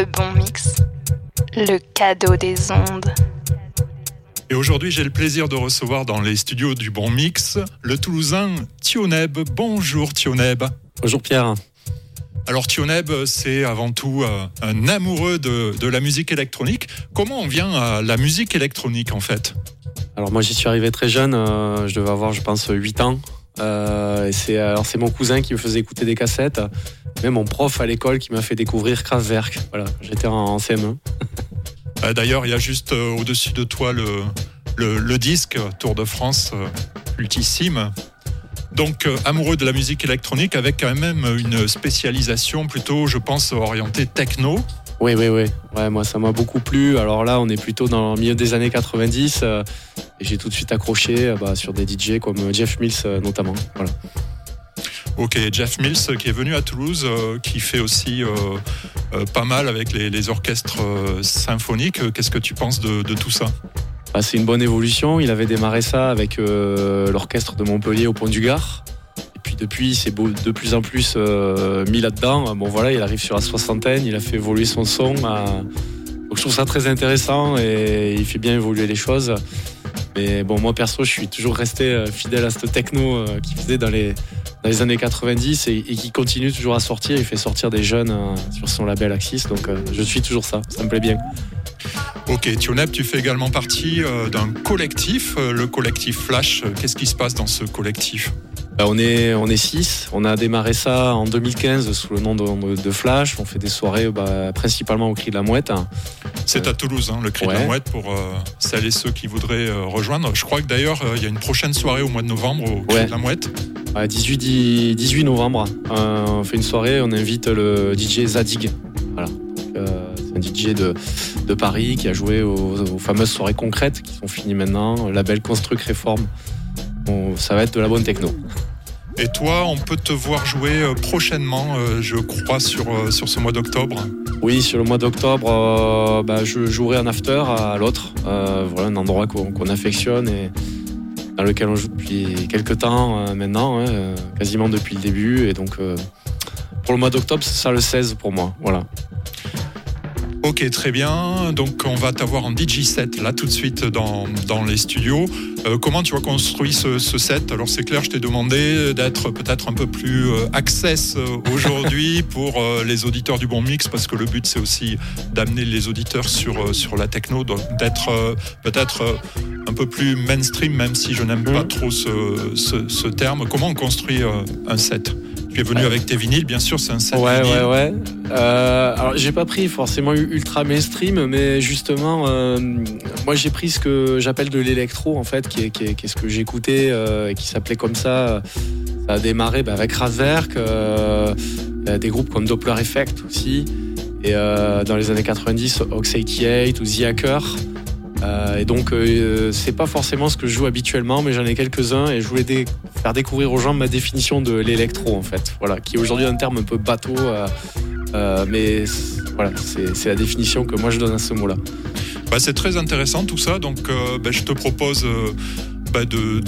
Le bon mix, le cadeau des ondes. Et aujourd'hui, j'ai le plaisir de recevoir dans les studios du Bon Mix le Toulousain Tioneb. Bonjour Tioneb. Bonjour Pierre. Alors Tioneb, c'est avant tout euh, un amoureux de, la musique électronique. Comment on vient à la musique électronique en fait? Alors moi j'y suis arrivé très jeune, euh, je devais avoir je pense 8 ans. Euh, c'est alors c'est mon cousin qui me faisait écouter des cassettes, même mon prof à l'école qui m'a fait découvrir Kraftwerk. J'étais en, CM1. D'ailleurs, il y a juste au-dessus de toi le, disque Tour de France ultissime donc euh, amoureux de la musique électronique avec quand même une spécialisation plutôt, je pense, orientée techno. Oui, oui, oui. Ouais, moi, ça m'a beaucoup plu. Alors là, on est plutôt dans le milieu des années 90. Euh, et j'ai tout de suite accroché euh, bah, sur des DJ comme Jeff Mills notamment. Voilà. Ok, Jeff Mills qui est venu à Toulouse, qui fait aussi pas mal avec les, orchestres symphoniques. Qu'est-ce que tu penses de tout ça? Bah, c'est une bonne évolution. Il avait démarré ça avec euh, l'orchestre de Montpellier au Pont du Gard. Puis depuis, il s'est de plus en plus euh, mis là-dedans. Bon voilà, il arrive sur la soixantaine, il a fait évoluer son son. Donc je trouve ça très intéressant et il fait bien évoluer les choses. Mais bon, moi perso, je suis toujours resté euh, fidèle à ce techno qu'il faisait dans les, années 90 et, qui continue toujours à sortir. Il fait sortir des jeunes sur son label Axis. Donc je suis toujours ça, ça me plaît bien. Ok, Tioneb, tu fais également partie euh, d'un collectif, euh, le collectif Flash. Qu'est-ce qui se passe dans ce collectif? On est, on est six. On a démarré ça en 2015 sous le nom de, Flash. On fait des soirées bah, principalement au Cri de la Mouette. C'est à Toulouse, hein, le Cri de la Mouette, pour euh, celles et ceux qui voudraient rejoindre. Je crois que d'ailleurs, il y a une prochaine soirée au mois de novembre au Cri de la Mouette. 18, 18 novembre, on fait une soirée, on invite le DJ Zadig. Voilà. DJ de, de Paris qui a joué aux, fameuses soirées concrètes qui sont finies maintenant, label Construct Réforme. Bon, ça va être de la bonne techno. Et toi, on peut te voir jouer euh, prochainement, euh, je crois, sur, euh, sur ce mois d'octobre. Oui, sur le mois d'octobre, bah, je jouerai un after à l'autre. un endroit qu'on affectionne et dans lequel on joue depuis quelques temps maintenant, hein, quasiment depuis le début. Et donc, pour le mois d'octobre, c'est ça le 16 pour moi. Voilà. Ok, très bien. Donc, on va t'avoir en DJ set là tout de suite dans, dans les studios. Euh, comment tu as construit ce, set? Alors, c'est clair, je t'ai demandé d'être peut-être un peu plus euh, access euh, aujourd'hui pour les auditeurs du bon mix, parce que le but, c'est aussi d'amener les auditeurs sur, sur la techno, d'être peut-être un peu plus mainstream, même si je n'aime pas mmh. trop ce, ce, ce, terme. Comment on construit un set? Tu es venu avec tes vinyles, bien sûr, c'est un set Ouais, ouais, ouais. Euh, alors, j'ai pas pris forcément ultra mainstream, mais justement, euh, moi j'ai pris ce que j'appelle de l'électro, en fait, qui est, qui est, ce que j'écoutais euh, et qui s'appelait comme ça. Ça a démarré bah, avec Kraftwerk, des groupes comme Doppler Effect aussi. Et dans les années 90, Ox 88 ou The Hacker. Euh, et donc, euh, c'est pas forcément ce que je joue habituellement, mais j'en ai quelques-uns et je voulais faire découvrir aux gens ma définition de l'électro, en fait. Voilà, qui est aujourd'hui un terme un peu bateau, euh, mais voilà, c'est la définition que moi je donne à ce mot-là. Bah, c'est très intéressant tout ça, donc bah, je te propose bah, de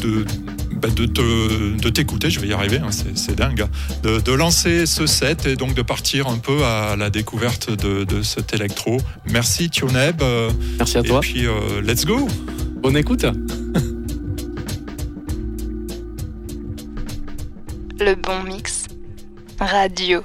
bah, de, t'écouter, je vais y arriver, hein, c'est dingue, de, lancer ce set et donc de partir un peu à la découverte de, cet électro. Merci Tioneb. Euh, Merci à toi. Et puis euh, let's go. Bonne écoute. Le bon mix radio.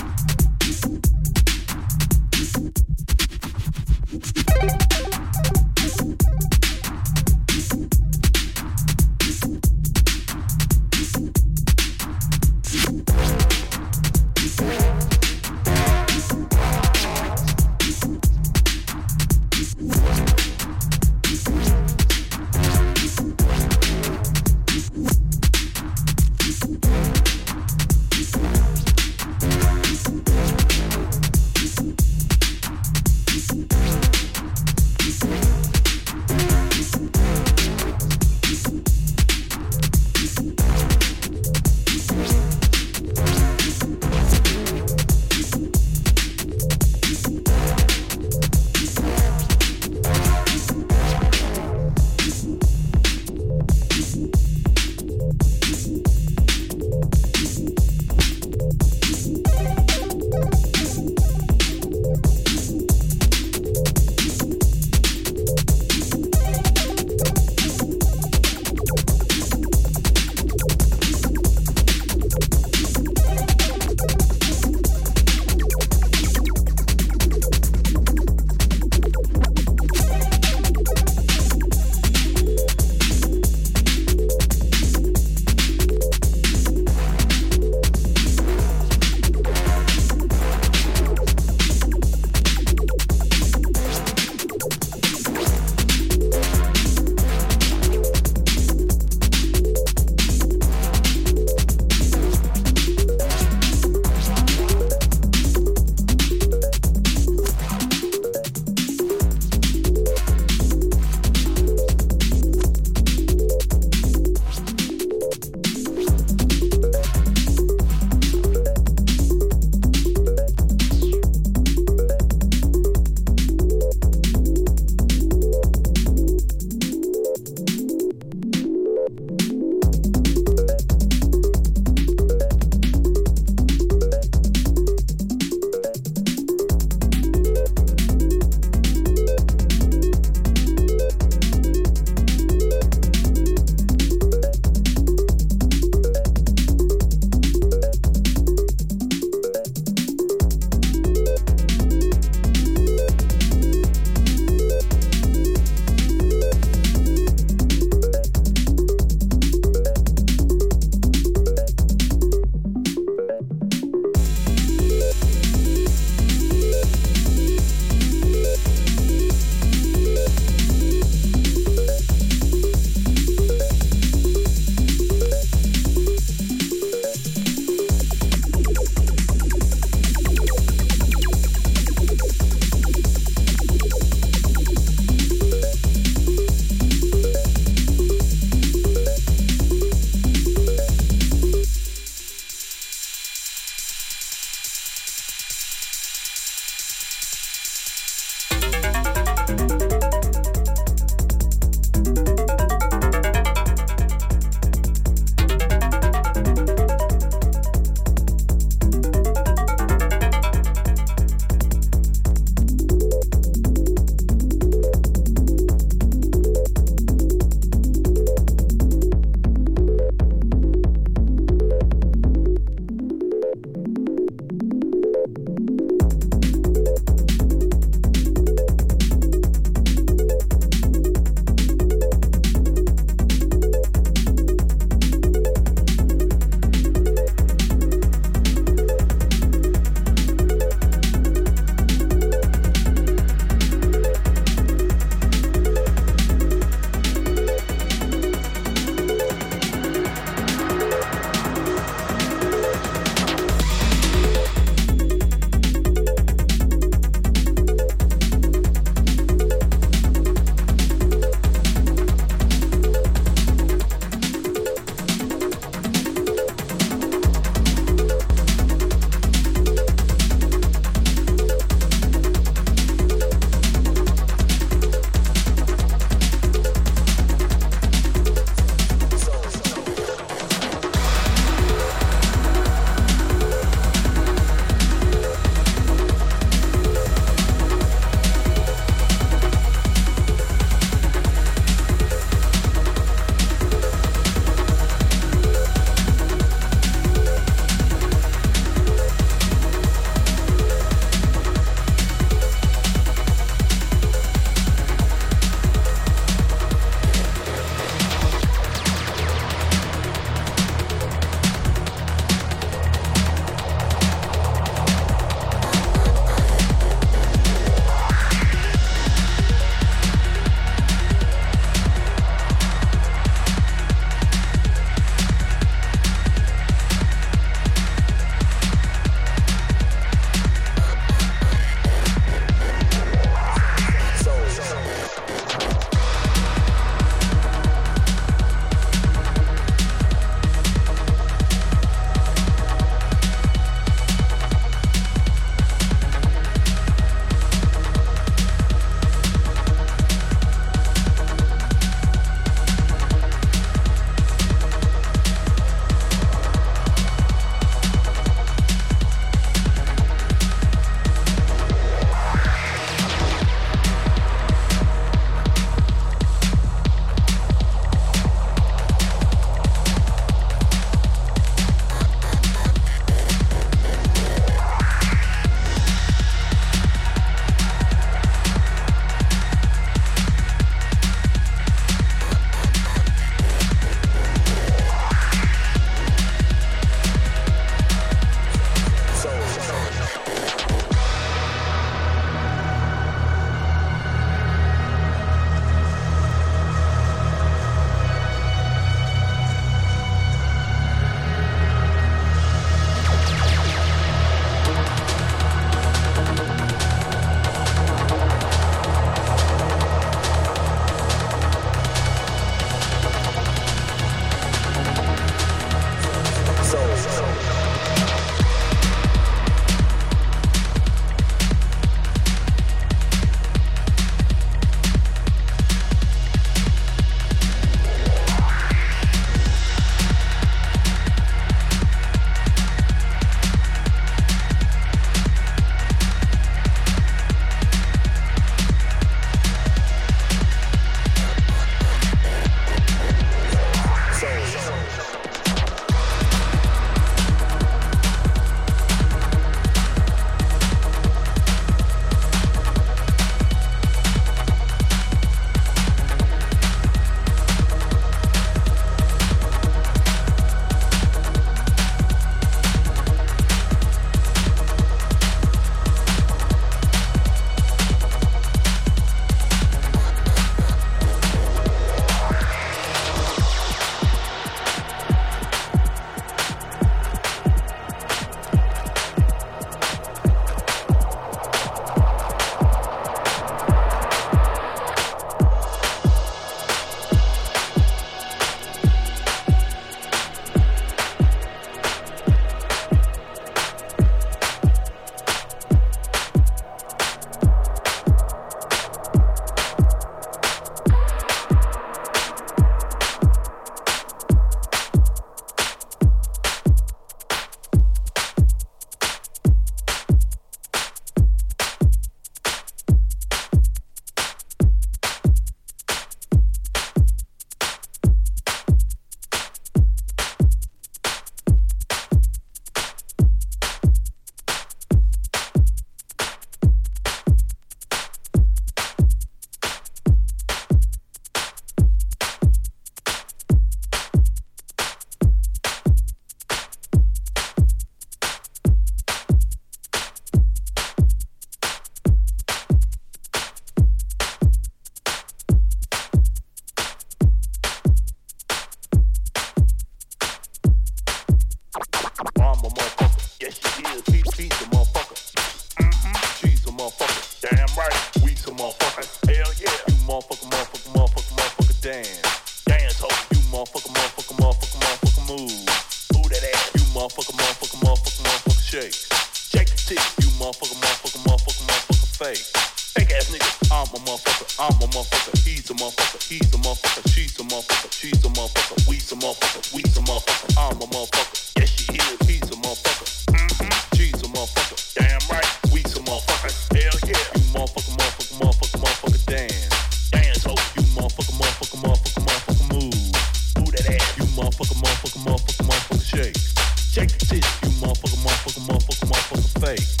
say,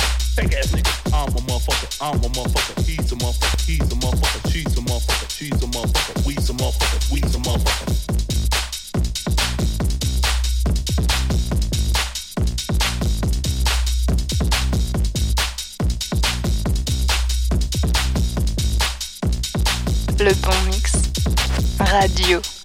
ass nigga. I'm a motherfucker, I'm a motherfucker, he's a motherfucker, he's a motherfucker, she's a motherfucker, she's a motherfucker, motherfucker, motherfucker. Le bon mix. Radio.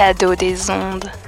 Cadeau des ondes.